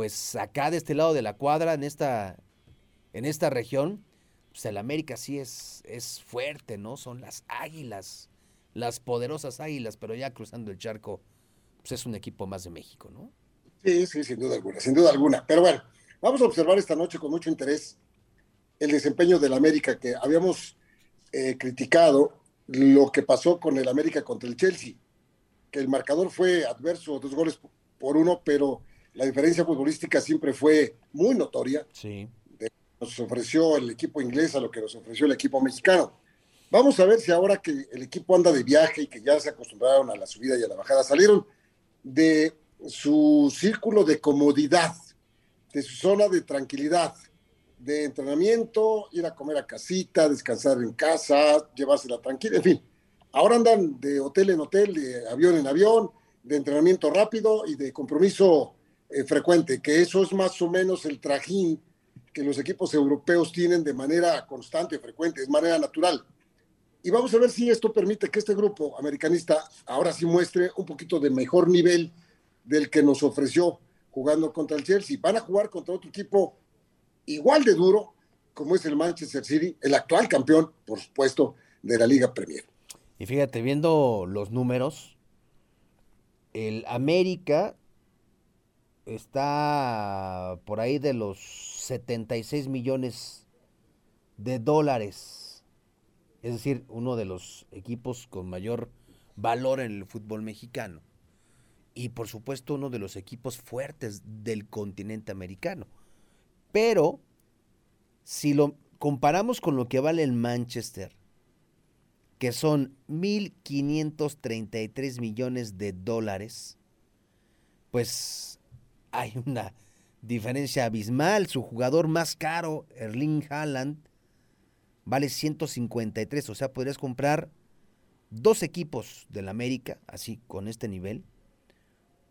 pues acá de este lado de la cuadra, en esta, en esta región, pues el América sí es, es fuerte, ¿no? Son las águilas, las poderosas águilas, pero ya cruzando el charco, pues es un equipo más de México, ¿no? Sí, sí, sin duda alguna, sin duda alguna. Pero bueno, vamos a observar esta noche con mucho interés el desempeño del América, que habíamos eh, criticado lo que pasó con el América contra el Chelsea, que el marcador fue adverso, dos goles por uno, pero la diferencia futbolística siempre fue muy notoria. Sí. nos ofreció el equipo inglés a lo que nos ofreció el equipo mexicano. Vamos a ver si ahora que el equipo anda de viaje y que ya se acostumbraron a la subida y a la bajada, salieron de su círculo de comodidad, de su zona de tranquilidad, de entrenamiento, ir a comer a casita, descansar en casa, llevársela tranquila, en fin. Ahora andan de hotel en hotel, de avión en avión, de entrenamiento rápido y de compromiso eh, frecuente, que eso es más o menos el trajín que los equipos europeos tienen de manera constante, frecuente, de manera natural. Y vamos a ver si esto permite que este grupo americanista ahora sí muestre un poquito de mejor nivel del que nos ofreció jugando contra el Chelsea. Van a jugar contra otro equipo igual de duro como es el Manchester City, el actual campeón, por supuesto, de la Liga Premier. Y fíjate, viendo los números, el América está por ahí de los 76 millones de dólares. Es decir, uno de los equipos con mayor valor en el fútbol mexicano. Y por supuesto uno de los equipos fuertes del continente americano. Pero si lo comparamos con lo que vale el Manchester, que son 1.533 millones de dólares, pues hay una diferencia abismal. Su jugador más caro, Erling Haaland, vale 153. O sea, podrías comprar dos equipos del América, así con este nivel.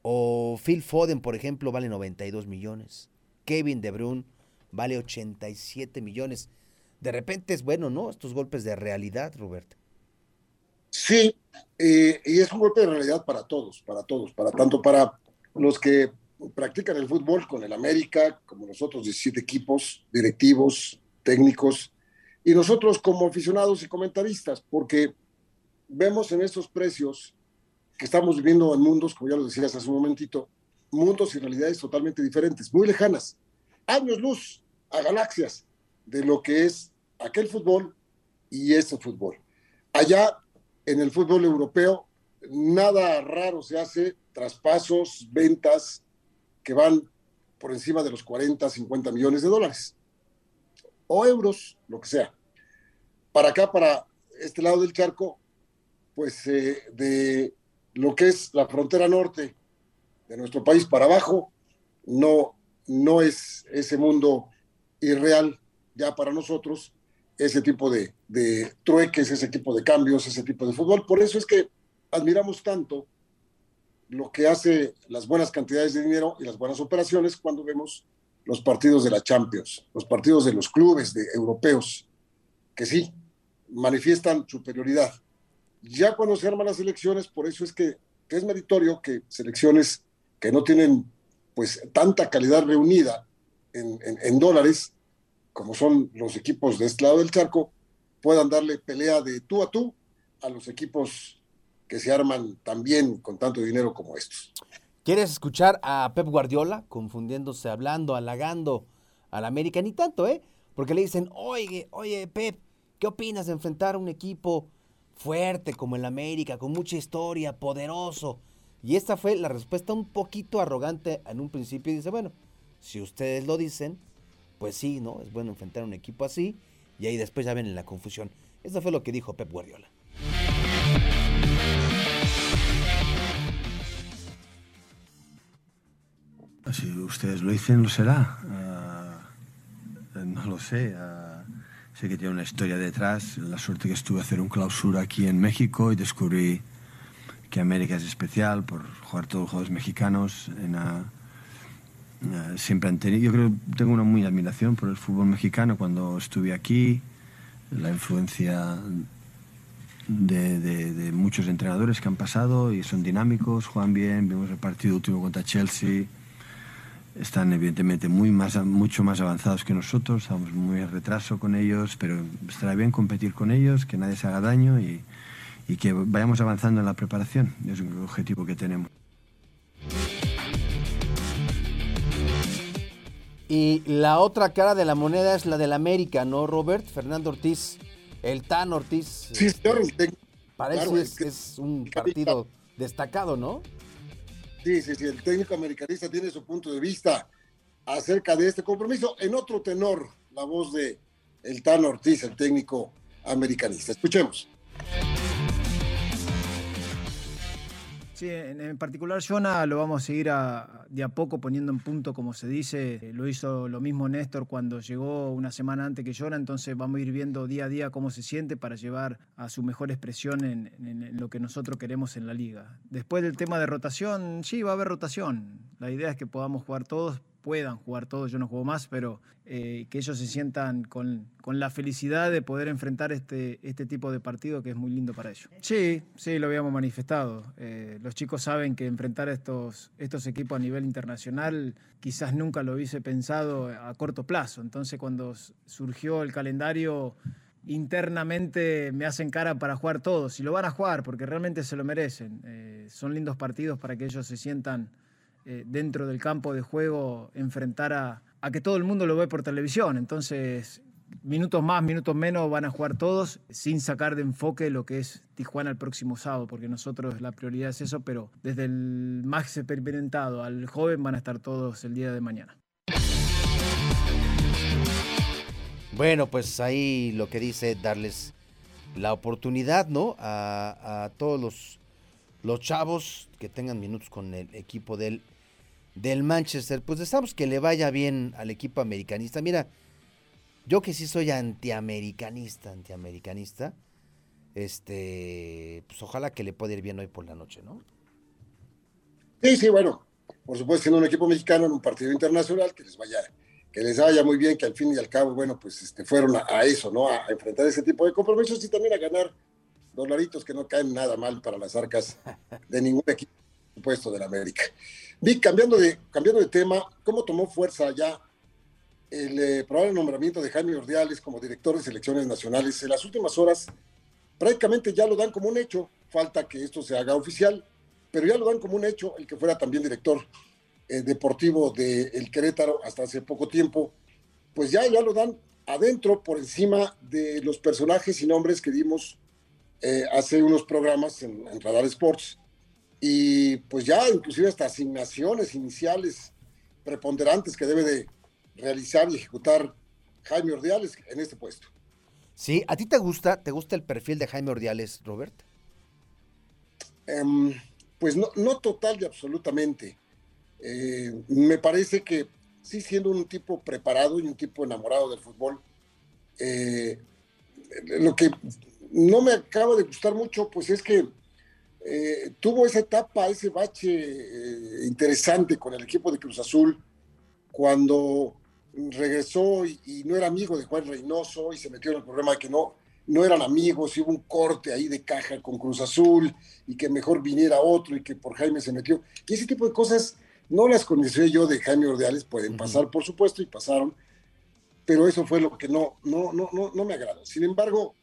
O Phil Foden, por ejemplo, vale 92 millones. Kevin De Bruyne vale 87 millones. De repente es bueno, ¿no? Estos golpes de realidad, Roberto. Sí, eh, y es un golpe de realidad para todos, para todos, para tanto para los que practican el fútbol con el América, como nosotros 17 equipos, directivos, técnicos, y nosotros como aficionados y comentaristas, porque vemos en estos precios que estamos viviendo en mundos, como ya lo decías hace un momentito, mundos y realidades totalmente diferentes, muy lejanas, años luz a galaxias de lo que es aquel fútbol y ese fútbol. Allá en el fútbol europeo, nada raro se hace, traspasos, ventas, que van por encima de los 40, 50 millones de dólares. O euros, lo que sea. Para acá, para este lado del charco, pues eh, de lo que es la frontera norte de nuestro país para abajo, no, no es ese mundo irreal ya para nosotros, ese tipo de, de trueques, ese tipo de cambios, ese tipo de fútbol. Por eso es que admiramos tanto lo que hace las buenas cantidades de dinero y las buenas operaciones cuando vemos los partidos de la Champions, los partidos de los clubes de europeos, que sí, manifiestan superioridad. Ya cuando se arman las elecciones, por eso es que, es meritorio que selecciones que no tienen pues tanta calidad reunida en, en dólares, como son los equipos de este lado del charco, puedan darle pelea de tú a tú a los equipos que se arman también con tanto dinero como estos. ¿Quieres escuchar a Pep Guardiola confundiéndose, hablando, halagando al América? Ni tanto, ¿eh? Porque le dicen, oye, oye, Pep, ¿qué opinas de enfrentar a un equipo fuerte como el América, con mucha historia, poderoso? Y esta fue la respuesta un poquito arrogante en un principio. Y dice, bueno, si ustedes lo dicen, pues sí, ¿no? Es bueno enfrentar a un equipo así. Y ahí después ya ven en la confusión. Eso fue lo que dijo Pep Guardiola. Si ustedes lo dicen, lo será. Uh, no lo sé. Uh, sé que tiene una historia detrás. La suerte que estuve a hacer un clausura aquí en México y descubrí que América es especial por jugar todos los juegos mexicanos. En, uh, siempre han tenido, yo creo tengo una muy admiración por el fútbol mexicano cuando estuve aquí, la influencia de, de, muchos entrenadores que han pasado y son dinámicos, juegan bien, vimos el partido último contra Chelsea están evidentemente muy más, mucho más avanzados que nosotros, estamos muy en retraso con ellos, pero estará bien competir con ellos, que nadie se haga daño y, y que vayamos avanzando en la preparación. Es un objetivo que tenemos. Y la otra cara de la moneda es la del América, ¿no, Robert? Fernando Ortiz, el Tan Ortiz. Sí, señor. Parece que es, un partido destacado, ¿no? Sí, sí, sí. El técnico americanista tiene su punto de vista acerca de este compromiso. En otro tenor, la voz de el Tan Ortiz, el técnico americanista. Escuchemos. Sí, en, particular Jonah lo vamos a seguir de a poco poniendo en punto, como se dice. Lo hizo lo mismo Néstor cuando llegó una semana antes que Jonah, entonces vamos a ir viendo día a día cómo se siente para llevar a su mejor expresión en lo que nosotros queremos en la liga. Después del tema de rotación, sí, va a haber rotación. La idea es que podamos jugar todos, puedan jugar todos, yo no juego más, pero eh, que ellos se sientan con, la felicidad de poder enfrentar este, este tipo de partido que es muy lindo para ellos. Sí, sí, lo habíamos manifestado. Eh, los chicos saben que enfrentar estos, estos equipos a nivel internacional quizás nunca lo hubiese pensado a corto plazo. Entonces cuando surgió el calendario internamente me hacen cara para jugar todos y lo van a jugar porque realmente se lo merecen. Eh, son lindos partidos para que ellos se sientan eh, dentro del campo de juego enfrentar a, que todo el mundo lo ve por televisión. Entonces, minutos más, minutos menos van a jugar todos sin sacar de enfoque lo que es Tijuana el próximo sábado, porque nosotros la prioridad es eso, pero desde el más experimentado al joven van a estar todos el día de mañana. Bueno, pues ahí lo que dice darles la oportunidad, ¿no? A, a todos los, los chavos que tengan minutos con el equipo del del Manchester, pues deseamos que le vaya bien al equipo americanista. Mira, yo que sí soy antiamericanista, antiamericanista, este, pues ojalá que le pueda ir bien hoy por la noche, ¿no? Sí, sí, bueno, por supuesto, siendo un equipo mexicano en un partido internacional, que les vaya, que les vaya muy bien, que al fin y al cabo, bueno, pues este, fueron a, eso, ¿no? A, enfrentar ese tipo de compromisos y también a ganar dolaritos que no caen nada mal para las arcas de ningún equipo, por supuesto, de la América. Vic, cambiando de, cambiando de tema, ¿cómo tomó fuerza ya el eh, probable nombramiento de Jaime Ordiales como director de selecciones nacionales? En las últimas horas prácticamente ya lo dan como un hecho, falta que esto se haga oficial, pero ya lo dan como un hecho el que fuera también director eh, deportivo del el Querétaro hasta hace poco tiempo, pues ya, ya lo dan adentro por encima de los personajes y nombres que dimos eh, hace unos programas en, en Radar Sports y pues ya inclusive hasta asignaciones iniciales preponderantes que debe de realizar y ejecutar Jaime Ordiales en este puesto. Sí, ¿a ti te gusta, te gusta el perfil de Jaime Ordiales, Robert? Em, pues no, no total y absolutamente. Eh, me parece que sí siendo un tipo preparado y un tipo enamorado del fútbol, eh, lo que no me acaba de gustar mucho, pues es que eh, tuvo esa etapa, ese bache eh, interesante con el equipo de Cruz Azul, cuando regresó y, no era amigo de Juan Reynoso y se metió en el problema de que no, no eran amigos y hubo un corte ahí de caja con Cruz Azul y que mejor viniera otro y que por Jaime se metió. Y ese tipo de cosas no las conocí yo de Jaime Ordeales, pueden pasar por supuesto y pasaron, pero eso fue lo que no, no, no, no, no me agradó. Sin embargo,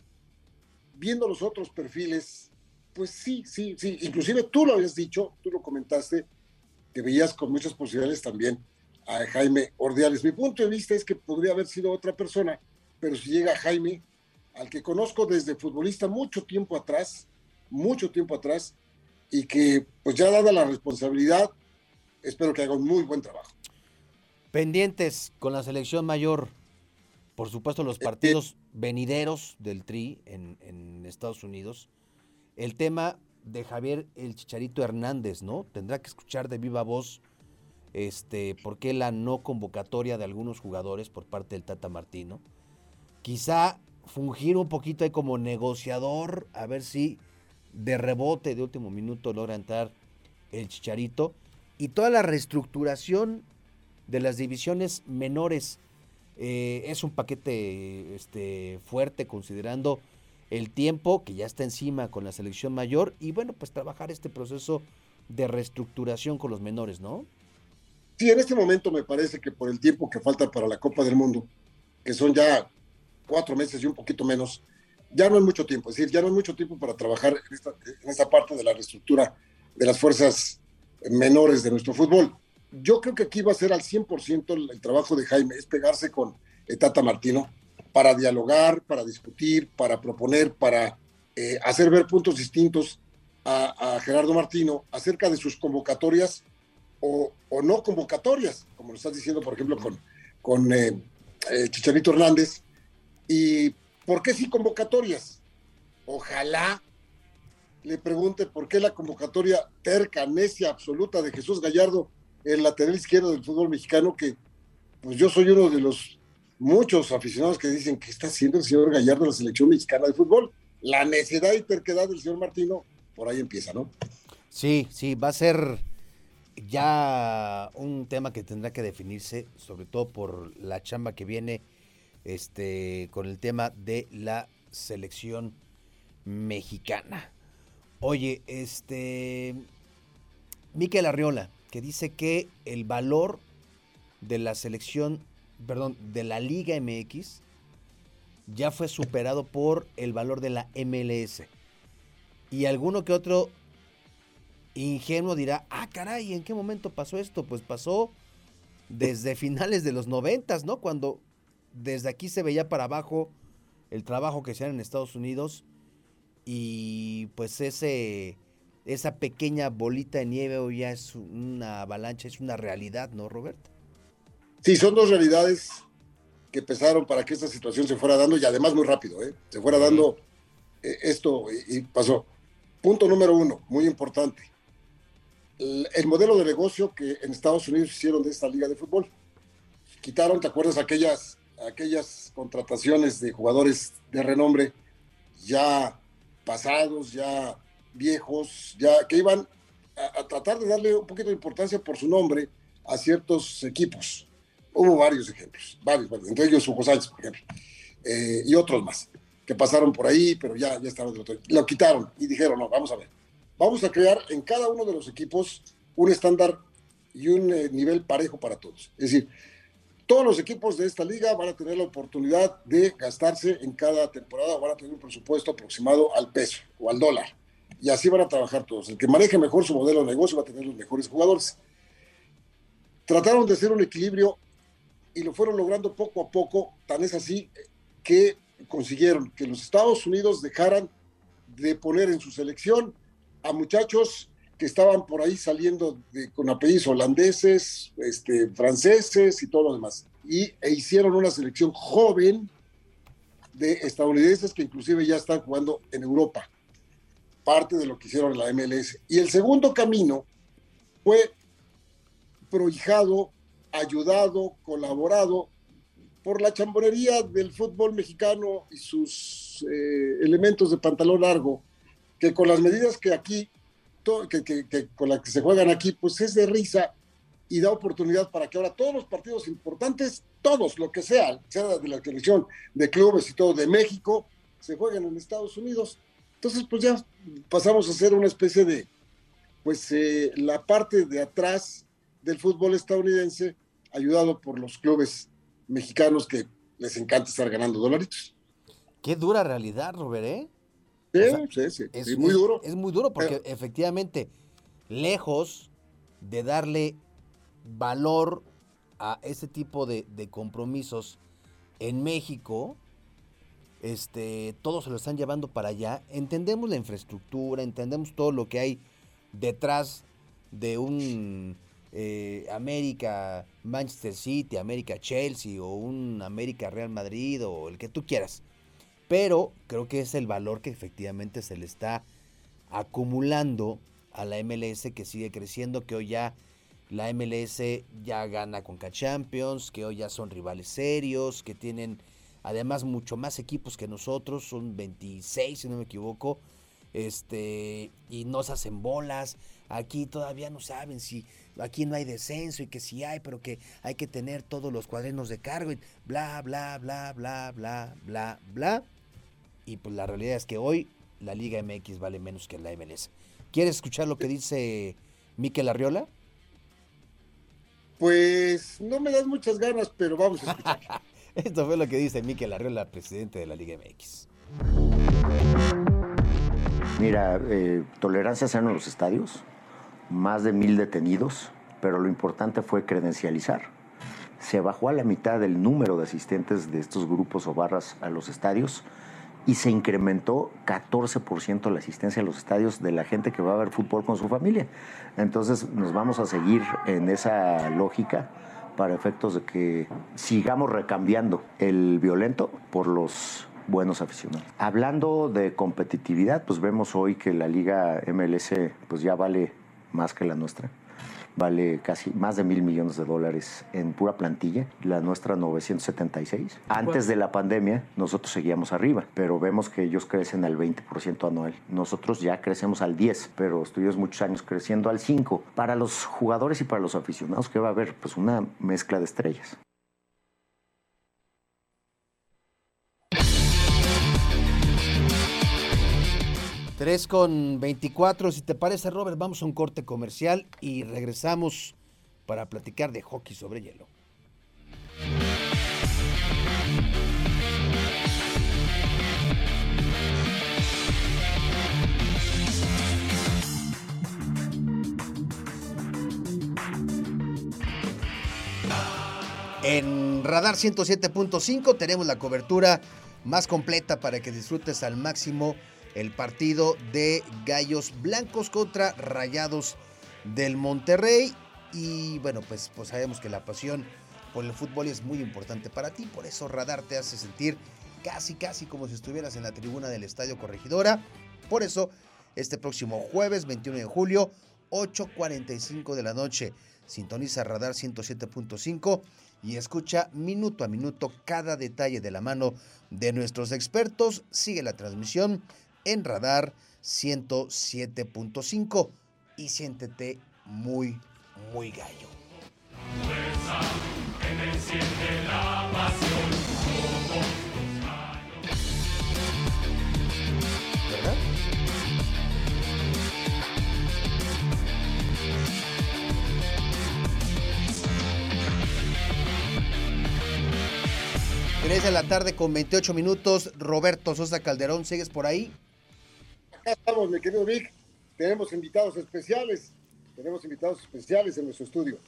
viendo los otros perfiles pues sí, sí, sí. Inclusive tú lo habías dicho, tú lo comentaste, que veías con muchas posibilidades también a Jaime Ordiales. Mi punto de vista es que podría haber sido otra persona, pero si llega Jaime, al que conozco desde futbolista mucho tiempo atrás, mucho tiempo atrás, y que pues ya dada la responsabilidad, espero que haga un muy buen trabajo. Pendientes con la selección mayor, por supuesto los eh, partidos venideros del Tri en, en Estados Unidos el tema de Javier el Chicharito Hernández, ¿no? Tendrá que escuchar de viva voz este, por qué la no convocatoria de algunos jugadores por parte del Tata Martino. Quizá fungir un poquito ahí como negociador, a ver si de rebote de último minuto logra entrar el Chicharito. Y toda la reestructuración de las divisiones menores eh, es un paquete este, fuerte considerando el tiempo que ya está encima con la selección mayor y bueno, pues trabajar este proceso de reestructuración con los menores, ¿no? Sí, en este momento me parece que por el tiempo que falta para la Copa del Mundo, que son ya cuatro meses y un poquito menos, ya no hay mucho tiempo. Es decir, ya no hay mucho tiempo para trabajar en esta, en esta parte de la reestructura de las fuerzas menores de nuestro fútbol. Yo creo que aquí va a ser al 100% el, el trabajo de Jaime, es pegarse con Tata Martino para dialogar, para discutir, para proponer, para eh, hacer ver puntos distintos a, Gerardo Martino acerca de sus convocatorias o, o, no convocatorias, como lo estás diciendo, por ejemplo, con, con eh, eh, Chicharito Hernández. ¿Y por qué sí convocatorias? Ojalá le pregunte por qué la convocatoria terca, necia, absoluta de Jesús Gallardo, el lateral izquierdo del fútbol mexicano, que pues yo soy uno de los muchos aficionados que dicen que está haciendo el señor Gallardo la selección mexicana de fútbol. La necedad y terquedad del señor Martino, por ahí empieza, ¿no? Sí, sí, va a ser ya un tema que tendrá que definirse, sobre todo por la chamba que viene este, con el tema de la selección mexicana. Oye, este. Miquel Arriola, que dice que el valor de la selección, perdón, de la Liga MX ya fue superado por el valor de la MLS. Y alguno que otro ingenuo dirá, ah, caray, ¿en qué momento pasó esto? Pues pasó desde finales de los noventas, ¿no? Cuando desde aquí se veía para abajo el trabajo que hace en Estados Unidos y pues ese esa pequeña bolita de nieve hoy ya es una avalancha, es una realidad, ¿no, Roberto? Sí, son dos realidades que pesaron para que esta situación se fuera dando y además muy rápido, ¿eh? se fuera dando eh, esto y, y, pasó. Punto número uno, muy importante. El, el, modelo de negocio que en Estados Unidos hicieron de esta liga de fútbol. Quitaron, ¿te acuerdas? Aquellas, aquellas contrataciones de jugadores de renombre ya pasados, ya viejos, ya que iban a, a, tratar de darle un poquito de importancia por su nombre a ciertos equipos. Hubo varios ejemplos, varios, varios entre ellos Hugo Sánchez, por ejemplo, eh, y otros más que pasaron por ahí, pero ya, ya estaban del otro. Lo quitaron y dijeron, no, vamos a ver, vamos a crear en cada uno de los equipos un estándar y un eh, nivel parejo para todos. Es decir, todos los equipos de esta liga van a tener la oportunidad de gastarse en cada temporada, van a tener un presupuesto aproximado al peso o al dólar. Y así van a trabajar todos. El que maneje mejor su modelo de negocio va a tener los mejores jugadores. Trataron de hacer un equilibrio y lo fueron logrando poco a poco, tan es así que consiguieron que los Estados Unidos dejaran de poner en su selección a muchachos que estaban por ahí saliendo con apellidos holandeses, este, franceses y todo lo demás. Y e hicieron una selección joven de estadounidenses que inclusive ya están jugando en Europa. Parte de lo que hicieron la MLS. Y el segundo camino fue prohijado, ayudado, colaborado por la chambonería del fútbol mexicano y sus eh, elementos de pantalón largo, que con las medidas que aquí que, que, que, con las que se juegan aquí, pues es de risa y da oportunidad para que ahora todos los partidos importantes, todos, lo que sea, sea de la televisión, de clubes y todo, de México, se jueguen en Estados Unidos. Entonces, pues ya pasamos a ser una especie de, pues eh, la parte de atrás del fútbol estadounidense, ayudado por los clubes mexicanos que les encanta estar ganando dolaritos. Qué dura realidad, Robert, ¿eh? Sí, o sea, sí, sí, es, sí, muy duro. Es, es muy duro porque Pero, efectivamente, lejos de darle valor a ese tipo de, de, compromisos en México, este, todos se lo están llevando para allá. Entendemos la infraestructura, entendemos todo lo que hay detrás de un eh, América Manchester City, América Chelsea o un América Real Madrid o el que tú quieras. Pero creo que es el valor que efectivamente se le está acumulando a la MLS que sigue creciendo, que hoy ya la MLS ya gana con Champions, que hoy ya son rivales serios, que tienen además mucho más equipos que nosotros, son 26 si no me equivoco, este y no se hacen bolas. Aquí todavía no saben si aquí no hay descenso y que sí hay, pero que hay que tener todos los cuadernos de cargo y bla bla bla bla bla bla bla. Y pues la realidad es que hoy la Liga MX vale menos que la MLS. ¿Quieres escuchar lo que dice Miquel Arriola? Pues no me das muchas ganas, pero vamos a escuchar. Esto fue lo que dice Miquel Arriola, presidente de la Liga MX. Mira, eh, tolerancia cero en los estadios, más de mil detenidos, pero lo importante fue credencializar. Se bajó a la mitad el número de asistentes de estos grupos o barras a los estadios y se incrementó 14% la asistencia a los estadios de la gente que va a ver fútbol con su familia. Entonces nos vamos a seguir en esa lógica para efectos de que sigamos recambiando el violento por los buenos aficionados. Hablando de competitividad, pues vemos hoy que la liga MLS pues ya vale más que la nuestra vale casi más de mil millones de dólares en pura plantilla, la nuestra 976. Antes de la pandemia nosotros seguíamos arriba, pero vemos que ellos crecen al 20% anual. Nosotros ya crecemos al 10, pero estuvimos muchos años creciendo al 5. Para los jugadores y para los aficionados, que va a haber? Pues una mezcla de estrellas. 3 con 24. Si te parece, Robert, vamos a un corte comercial y regresamos para platicar de hockey sobre hielo. En Radar 107.5 tenemos la cobertura más completa para que disfrutes al máximo el partido de Gallos Blancos contra Rayados del Monterrey. Y bueno, pues, pues sabemos que la pasión por el fútbol es muy importante para ti, por eso Radar te hace sentir casi, casi como si estuvieras en la tribuna del Estadio Corregidora. Por eso, este próximo jueves 21 de julio, 8.45 de la noche, sintoniza Radar 107.5 y escucha minuto a minuto cada detalle de la mano de nuestros expertos. Sigue la transmisión en Radar 107.5 y siéntete muy, muy gallo. ¿Verdad? Tres de la tarde con 28 minutos. Roberto Sosa Calderón, ¿sigues por ahí? Estamos, mi querido Vic. Tenemos invitados especiales. Tenemos invitados especiales en nuestro estudio.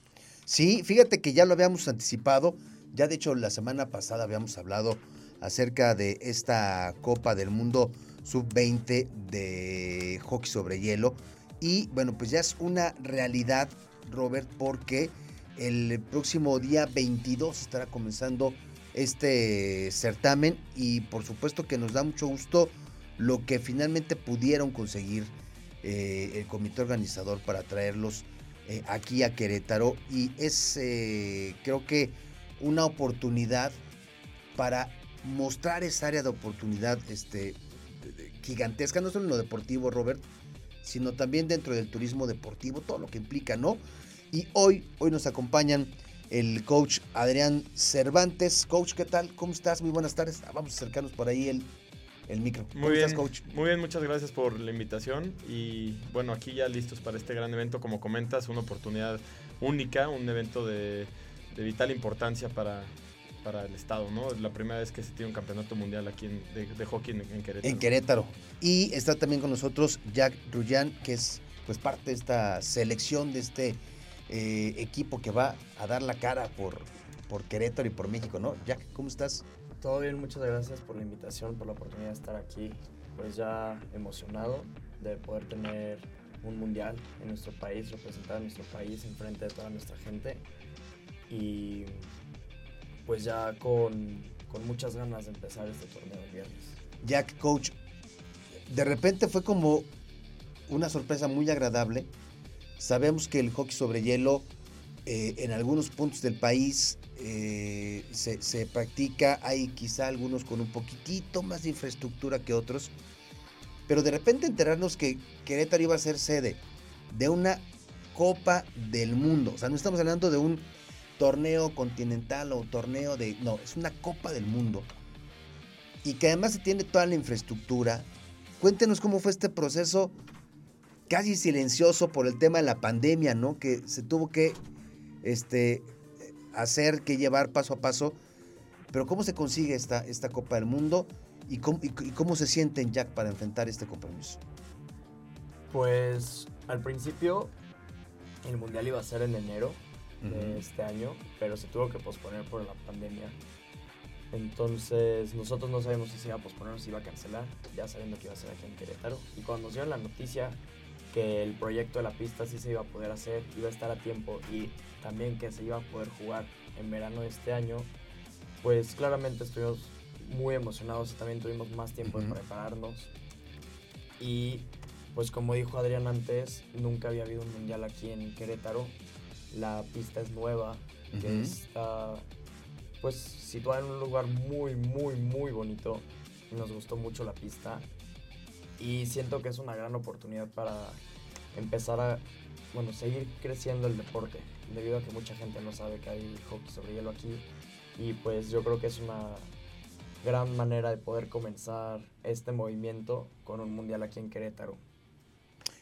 Sí, fíjate que ya lo habíamos anticipado. Ya de hecho la semana pasada habíamos hablado acerca de esta Copa del Mundo Sub-20 de hockey sobre hielo. Y bueno, pues ya es una realidad, Robert, porque el próximo día 22 estará comenzando este certamen y por supuesto que nos da mucho gusto lo que finalmente pudieron conseguir eh, el comité organizador para traerlos eh, aquí a Querétaro y es eh, creo que una oportunidad para mostrar esa área de oportunidad este, gigantesca, no solo en lo deportivo, Robert, sino también dentro del turismo deportivo, todo lo que implica, ¿no? Y hoy, hoy nos acompañan el coach Adrián Cervantes. Coach, ¿qué tal? ¿Cómo estás? Muy buenas tardes. Ah, vamos a acercarnos por ahí el, el micro. Muy bien, coach? Muy bien, muchas gracias por la invitación y bueno, aquí ya listos para este gran evento, como comentas, una oportunidad única, un evento de, vital importancia para, para el Estado, ¿no? Es la primera vez que se tiene un campeonato mundial aquí de, hockey en, Querétaro. En Querétaro. Y está también con nosotros Jack Ruyan, que es pues parte de esta selección de este eh, equipo que va a dar la cara por, por Querétaro y por México, ¿no? Jack, ¿cómo estás? Todo bien, muchas gracias por la invitación, por la oportunidad de estar aquí. Pues ya emocionado de poder tener un mundial en nuestro país, representar a nuestro país en frente de toda nuestra gente. Y pues ya con, con muchas ganas de empezar este torneo el viernes. Jack, coach, de repente fue como una sorpresa muy agradable. Sabemos que el hockey sobre hielo eh, en algunos puntos del país eh, se, practica, hay quizá algunos con un poquitito más de infraestructura que otros, pero de repente enterarnos que Querétaro iba a ser sede de una Copa del Mundo, o sea, no estamos hablando de un torneo continental o torneo de... No, es una Copa del Mundo. Y que además se tiene toda la infraestructura. Cuéntenos cómo fue este proceso casi silencioso por el tema de la pandemia, ¿no? Que se tuvo que este, hacer, que llevar paso a paso. Pero ¿cómo se consigue esta, esta Copa del Mundo y cómo, y cómo se sienten, Jack, para enfrentar este compromiso? Pues al principio el Mundial iba a ser en enero de este año, pero se tuvo que posponer por la pandemia. Entonces nosotros no sabíamos si se iba a posponer o si iba a cancelar, ya sabiendo que iba a ser aquí en Querétaro. Y cuando nos dieron la noticia que el proyecto de la pista sí se iba a poder hacer, iba a estar a tiempo y también que se iba a poder jugar en verano de este año, pues claramente estuvimos muy emocionados y también tuvimos más tiempo de prepararnos. Y pues como dijo Adrián antes, nunca había habido un mundial aquí en Querétaro. La pista es nueva, que está pues situada en un lugar muy, muy, muy bonito. Nos gustó mucho la pista y siento que es una gran oportunidad para empezar a, bueno, seguir creciendo el deporte, debido a que mucha gente no sabe que hay hockey sobre hielo aquí. Y pues yo creo que es una gran manera de poder comenzar este movimiento con un mundial aquí en Querétaro.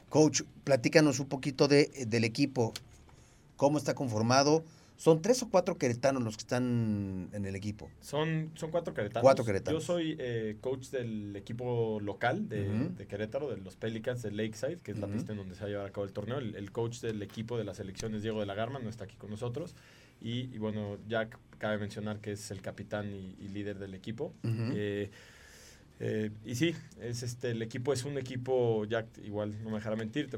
Coach, platícanos un poquito de, del equipo, cómo está conformado, ¿Son tres o cuatro queretanos los que están en el equipo? Son, son cuatro queretanos. Cuatro queretanos. Yo soy eh, coach del equipo local de, Querétaro, de los Pelicans de Lakeside, que es la pista en donde se va a llevar a cabo el torneo. El, coach del equipo de las elecciones, Diego de la Garma, no está aquí con nosotros. Y, bueno, Jack cabe mencionar que es el capitán y, líder del equipo. Eh, eh, y sí, es este, el equipo es un equipo, Jack igual no me dejará mentir,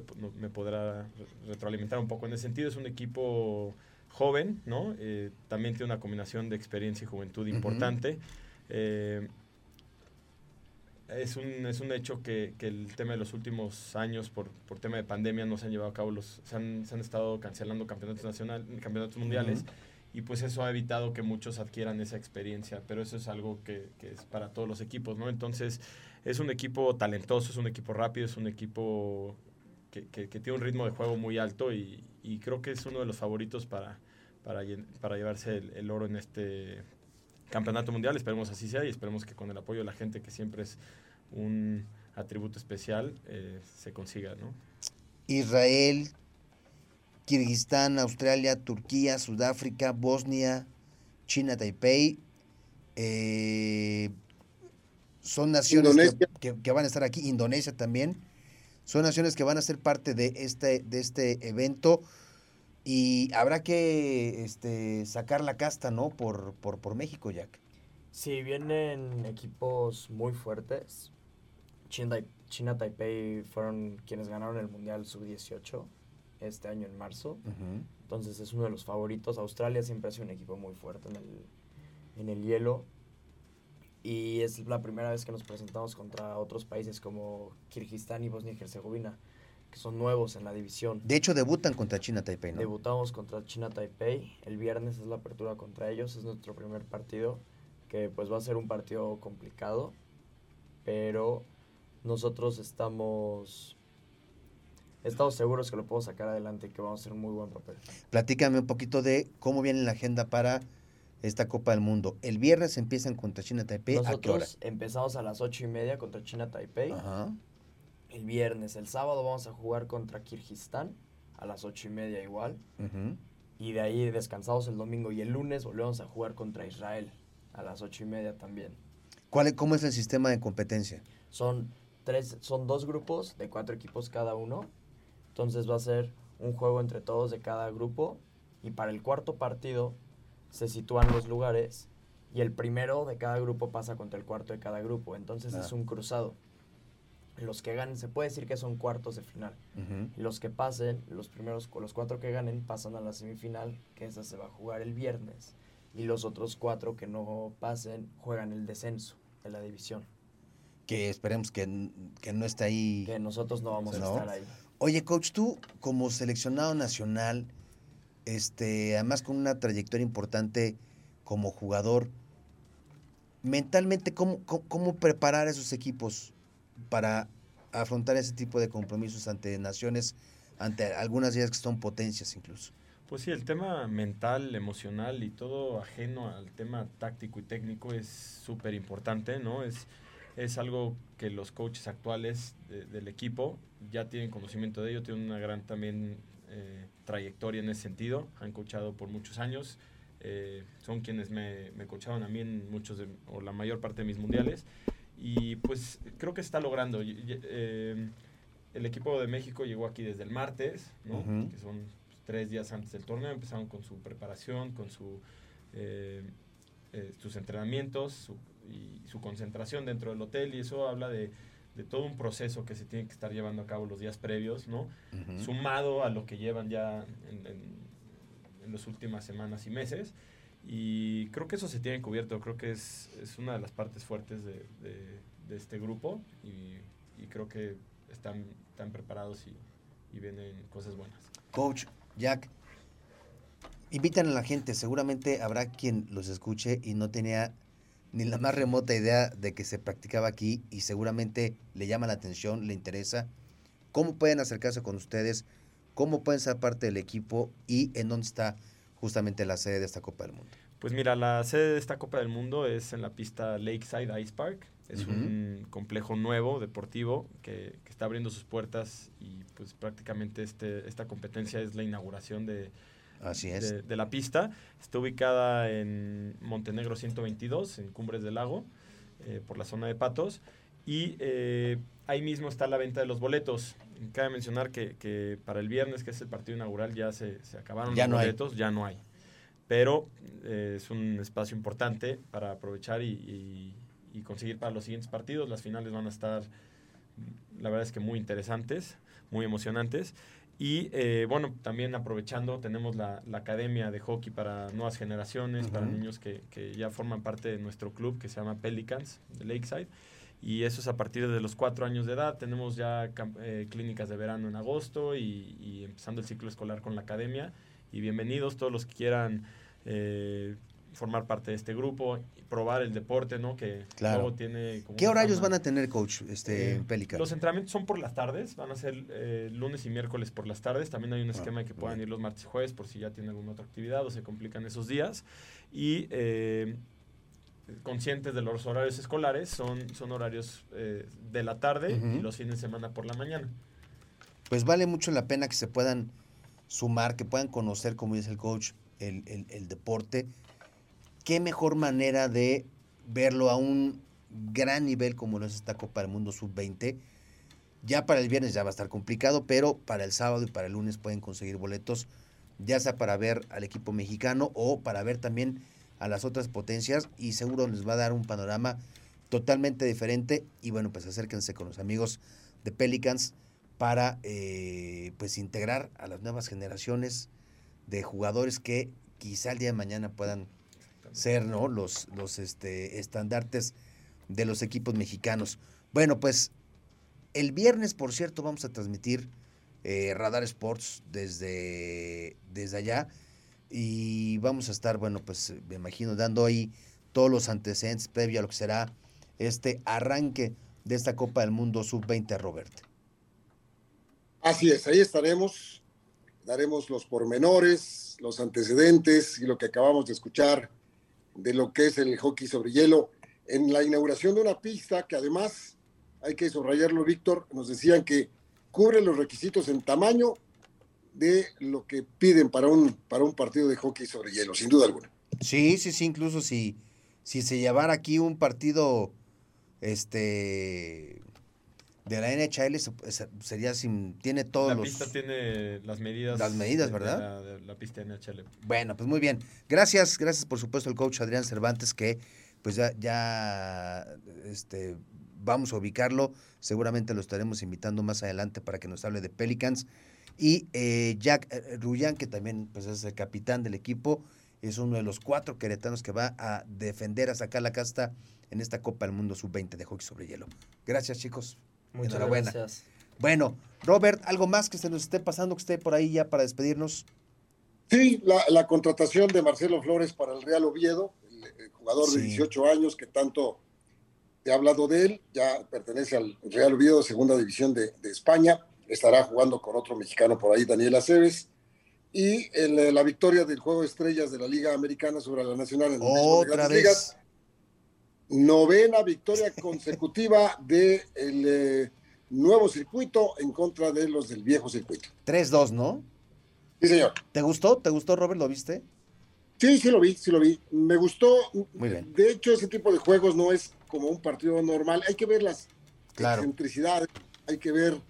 me podrá retroalimentar un poco en ese sentido, es un equipo joven, ¿no? Eh, también tiene una combinación de experiencia y juventud importante. Eh, es, un, es un hecho que, que, el tema de los últimos años, por, por tema de pandemia, no se han llevado a cabo los. Se han, se han estado cancelando campeonatos nacionales, campeonatos mundiales. Y pues eso ha evitado que muchos adquieran esa experiencia, pero eso es algo que, que, es para todos los equipos, ¿no? Entonces, es un equipo talentoso, es un equipo rápido, es un equipo que, que tiene un ritmo de juego muy alto y, y, creo que es uno de los favoritos para, para, para llevarse el, oro en este campeonato mundial. Esperemos así sea y esperemos que con el apoyo de la gente, que siempre es un atributo especial, eh, se consiga, ¿no? Israel, Kirguistán, Australia, Turquía, Sudáfrica, Bosnia, China, Taipei. Eh, son naciones que, que, van a estar aquí, Indonesia también. Son naciones que van a ser parte de este, de este evento. Y habrá que este, sacar la casta, ¿no? Por, por, por México, Jack. Sí, vienen equipos muy fuertes. China, China Taipei fueron quienes ganaron el Mundial Sub-18 este año en marzo. Entonces es uno de los favoritos. Australia siempre ha sido un equipo muy fuerte en el, en el hielo. Y es la primera vez que nos presentamos contra otros países como Kirguistán y Bosnia y Herzegovina que son nuevos en la división. De hecho, debutan contra China Taipei, ¿no? Debutamos contra China Taipei. El viernes es la apertura contra ellos. Es nuestro primer partido, que pues va a ser un partido complicado. Pero nosotros estamos, estamos seguros que lo podemos sacar adelante y que vamos a hacer un muy buen papel. Platícame un poquito de cómo viene la agenda para esta Copa del Mundo. El viernes empiezan contra China Taipei. Nosotros empezamos a las ocho y media contra China Taipei. Ajá el viernes. El sábado vamos a jugar contra Kirguistán a las ocho y media igual. Y de ahí descansamos el domingo y el lunes volvemos a jugar contra Israel a las ocho y media también. ¿Cuál, ¿Cómo es el sistema de competencia? Son, tres, son dos grupos de cuatro equipos cada uno. Entonces va a ser un juego entre todos de cada grupo. Y para el cuarto partido se sitúan los lugares y el primero de cada grupo pasa contra el cuarto de cada grupo. Entonces es un cruzado los que ganen, se puede decir que son cuartos de final. Y los que pasen, los primeros, los cuatro que ganen, pasan a la semifinal, que esa se va a jugar el viernes. Y los otros cuatro que no pasen, juegan el descenso de la división. Que esperemos que, no esté ahí. Que nosotros no vamos a estar ahí. Oye, coach, tú como seleccionado nacional, este, además con una trayectoria importante como jugador, mentalmente, ¿cómo, cómo preparar a esos equipos? para afrontar ese tipo de compromisos ante naciones, ante algunas de ellas que son potencias incluso. Pues sí, el tema mental, emocional y todo ajeno al tema táctico y técnico es súper importante, ¿no? Es, es algo que los coaches actuales del equipo ya tienen conocimiento de ello, tienen una gran también eh, trayectoria en ese sentido, han coachado por muchos años, eh, son quienes me, me coacharon a mí en muchos o la mayor parte de mis mundiales. Y pues creo que está logrando. Eh, el equipo de México llegó aquí desde el martes, que son tres días antes del torneo, empezaron con su preparación, con su, sus entrenamientos y su concentración dentro del hotel. Y eso habla de de todo un proceso que se tiene que estar llevando a cabo los días previos, ¿no? Sumado a lo que llevan ya en, en, las últimas semanas y meses. Y creo que eso se tiene cubierto, creo que es, es una de las partes fuertes de, de, este grupo y, y, creo que están, están preparados y, y vienen cosas buenas. Coach, Jack, invitan a la gente, seguramente habrá quien los escuche y no tenía ni la más remota idea de que se practicaba aquí y seguramente le llama la atención, le interesa. ¿Cómo pueden acercarse con ustedes? ¿Cómo pueden ser parte del equipo? ¿Y en dónde está justamente la sede de esta Copa del Mundo? Pues mira, la sede de esta Copa del Mundo es en la pista Lakeside Ice Park. Es un complejo nuevo, deportivo, que, que, está abriendo sus puertas y pues prácticamente este, esta competencia es la inauguración de, Así es. De, la pista. Está ubicada en Montenegro 122, en Cumbres del Lago, eh, por la zona de Patos. Y eh, ahí mismo está la venta de los boletos. Cabe mencionar que, para el viernes, que es el partido inaugural, ya se, acabaron los boletos, ya no hay. Pero eh, es un espacio importante para aprovechar y, y conseguir para los siguientes partidos. Las finales van a estar, la verdad es que muy interesantes, muy emocionantes. Y eh, bueno, también aprovechando, tenemos la, la, academia de hockey para nuevas generaciones, para niños que, que, ya forman parte de nuestro club que se llama Pelicans de Lakeside. Y eso es a partir de los cuatro años de edad. Tenemos ya eh, clínicas de verano en agosto y, y, empezando el ciclo escolar con la academia. Y bienvenidos todos los que quieran eh, formar parte de este grupo, probar el deporte, ¿no? Que luego tiene... ¿Qué horarios van a tener, coach, este, eh, Pelican? Los entrenamientos son por las tardes, van a ser eh, lunes y miércoles por las tardes. También hay un ah, esquema que puedan ir los martes y jueves por si ya tienen alguna otra actividad o se complican esos días. Y eh, conscientes de los horarios escolares, son, son horarios de la tarde y los fines de semana por la mañana. Pues vale mucho la pena que se puedan sumar, que puedan conocer, como dice el coach, el, el, el deporte qué mejor manera de verlo a un gran nivel como lo es esta Copa del Mundo Sub-20. Ya para el viernes ya va a estar complicado, pero para el sábado y para el lunes pueden conseguir boletos, ya sea para ver al equipo mexicano o para ver también a las otras potencias y seguro les va a dar un panorama totalmente diferente y bueno, pues acérquense con los amigos de Pelicans para eh, pues integrar a las nuevas generaciones de jugadores que quizá el día de mañana puedan ser ¿no? los, los este, estandartes de los equipos mexicanos. Bueno, pues el viernes, por cierto, vamos a transmitir eh, Radar Sports desde, desde allá y vamos a estar, bueno, pues me imagino dando ahí todos los antecedentes previo a lo que será este arranque de esta Copa del Mundo Sub-20, Robert. Así es, ahí estaremos, daremos los pormenores, los antecedentes y lo que acabamos de escuchar de lo que es el hockey sobre hielo en la inauguración de una pista que además, hay que subrayarlo, Víctor, nos decían que cubre los requisitos en tamaño de lo que piden para un, para un partido de hockey sobre hielo, sin duda alguna. Sí, sí, sí, incluso si, si se llevara aquí un partido este de la NHL sería sin tiene todos la pista tiene las medidas las medidas verdad de la, pista NHL bueno pues muy bien. Gracias gracias por supuesto al coach Adrián Cervantes que pues ya, ya este vamos a ubicarlo. Seguramente lo estaremos invitando más adelante para que nos hable de Pelicans. Y eh, Jack eh, Ruyan que también pues es el capitán del equipo es uno de los cuatro queretanos que va a defender a sacar la casta en esta Copa del Mundo Sub-20 de hockey sobre hielo. Gracias, chicos. Muchas Enhorabuena. Gracias. Bueno, Robert, ¿algo más que se nos esté pasando que esté por ahí ya para despedirnos? Sí, la, contratación de Marcelo Flores para el Real Oviedo, el, jugador de 18 años que tanto he hablado de él, ya pertenece al Real Oviedo, segunda división de, España, estará jugando con otro mexicano por ahí, Daniel Aceves, y la victoria del juego de estrellas de la Liga Americana sobre la Nacional en Otra vez. Ligas, novena victoria consecutiva del de eh, nuevo circuito en contra de los del viejo circuito. 3-2, ¿no? Sí, señor. ¿Te gustó? ¿Te gustó, Robert? ¿Lo viste? Sí, sí lo vi, sí lo vi. Me gustó. Muy bien. De hecho, ese tipo de juegos no es como un partido normal. Hay que ver las Claro. excentricidades, hay que ver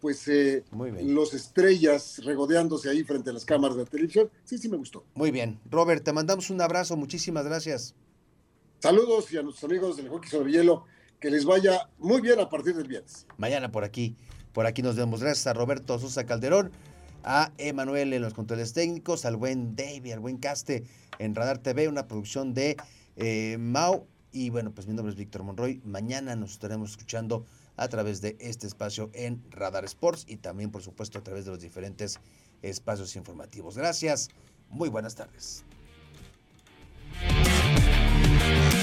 pues eh, Muy bien. los estrellas regodeándose ahí frente a las cámaras de televisión. Sí, sí me gustó. Muy bien. Robert, te mandamos un abrazo. Muchísimas gracias. Saludos y a nuestros amigos del hockey sobre hielo, que les vaya muy bien a partir del viernes. Mañana por aquí. Por aquí nos vemos. Gracias a Roberto Sosa Calderón, a Emanuel en los controles técnicos, al buen Davey, al buen Caste en Radar TV, una producción de eh, Mau. Y bueno, pues mi nombre es Víctor Monroy. Mañana nos estaremos escuchando a través de este espacio en Radar Sports y también, por supuesto, a través de los diferentes espacios informativos. Gracias. Muy buenas tardes. life.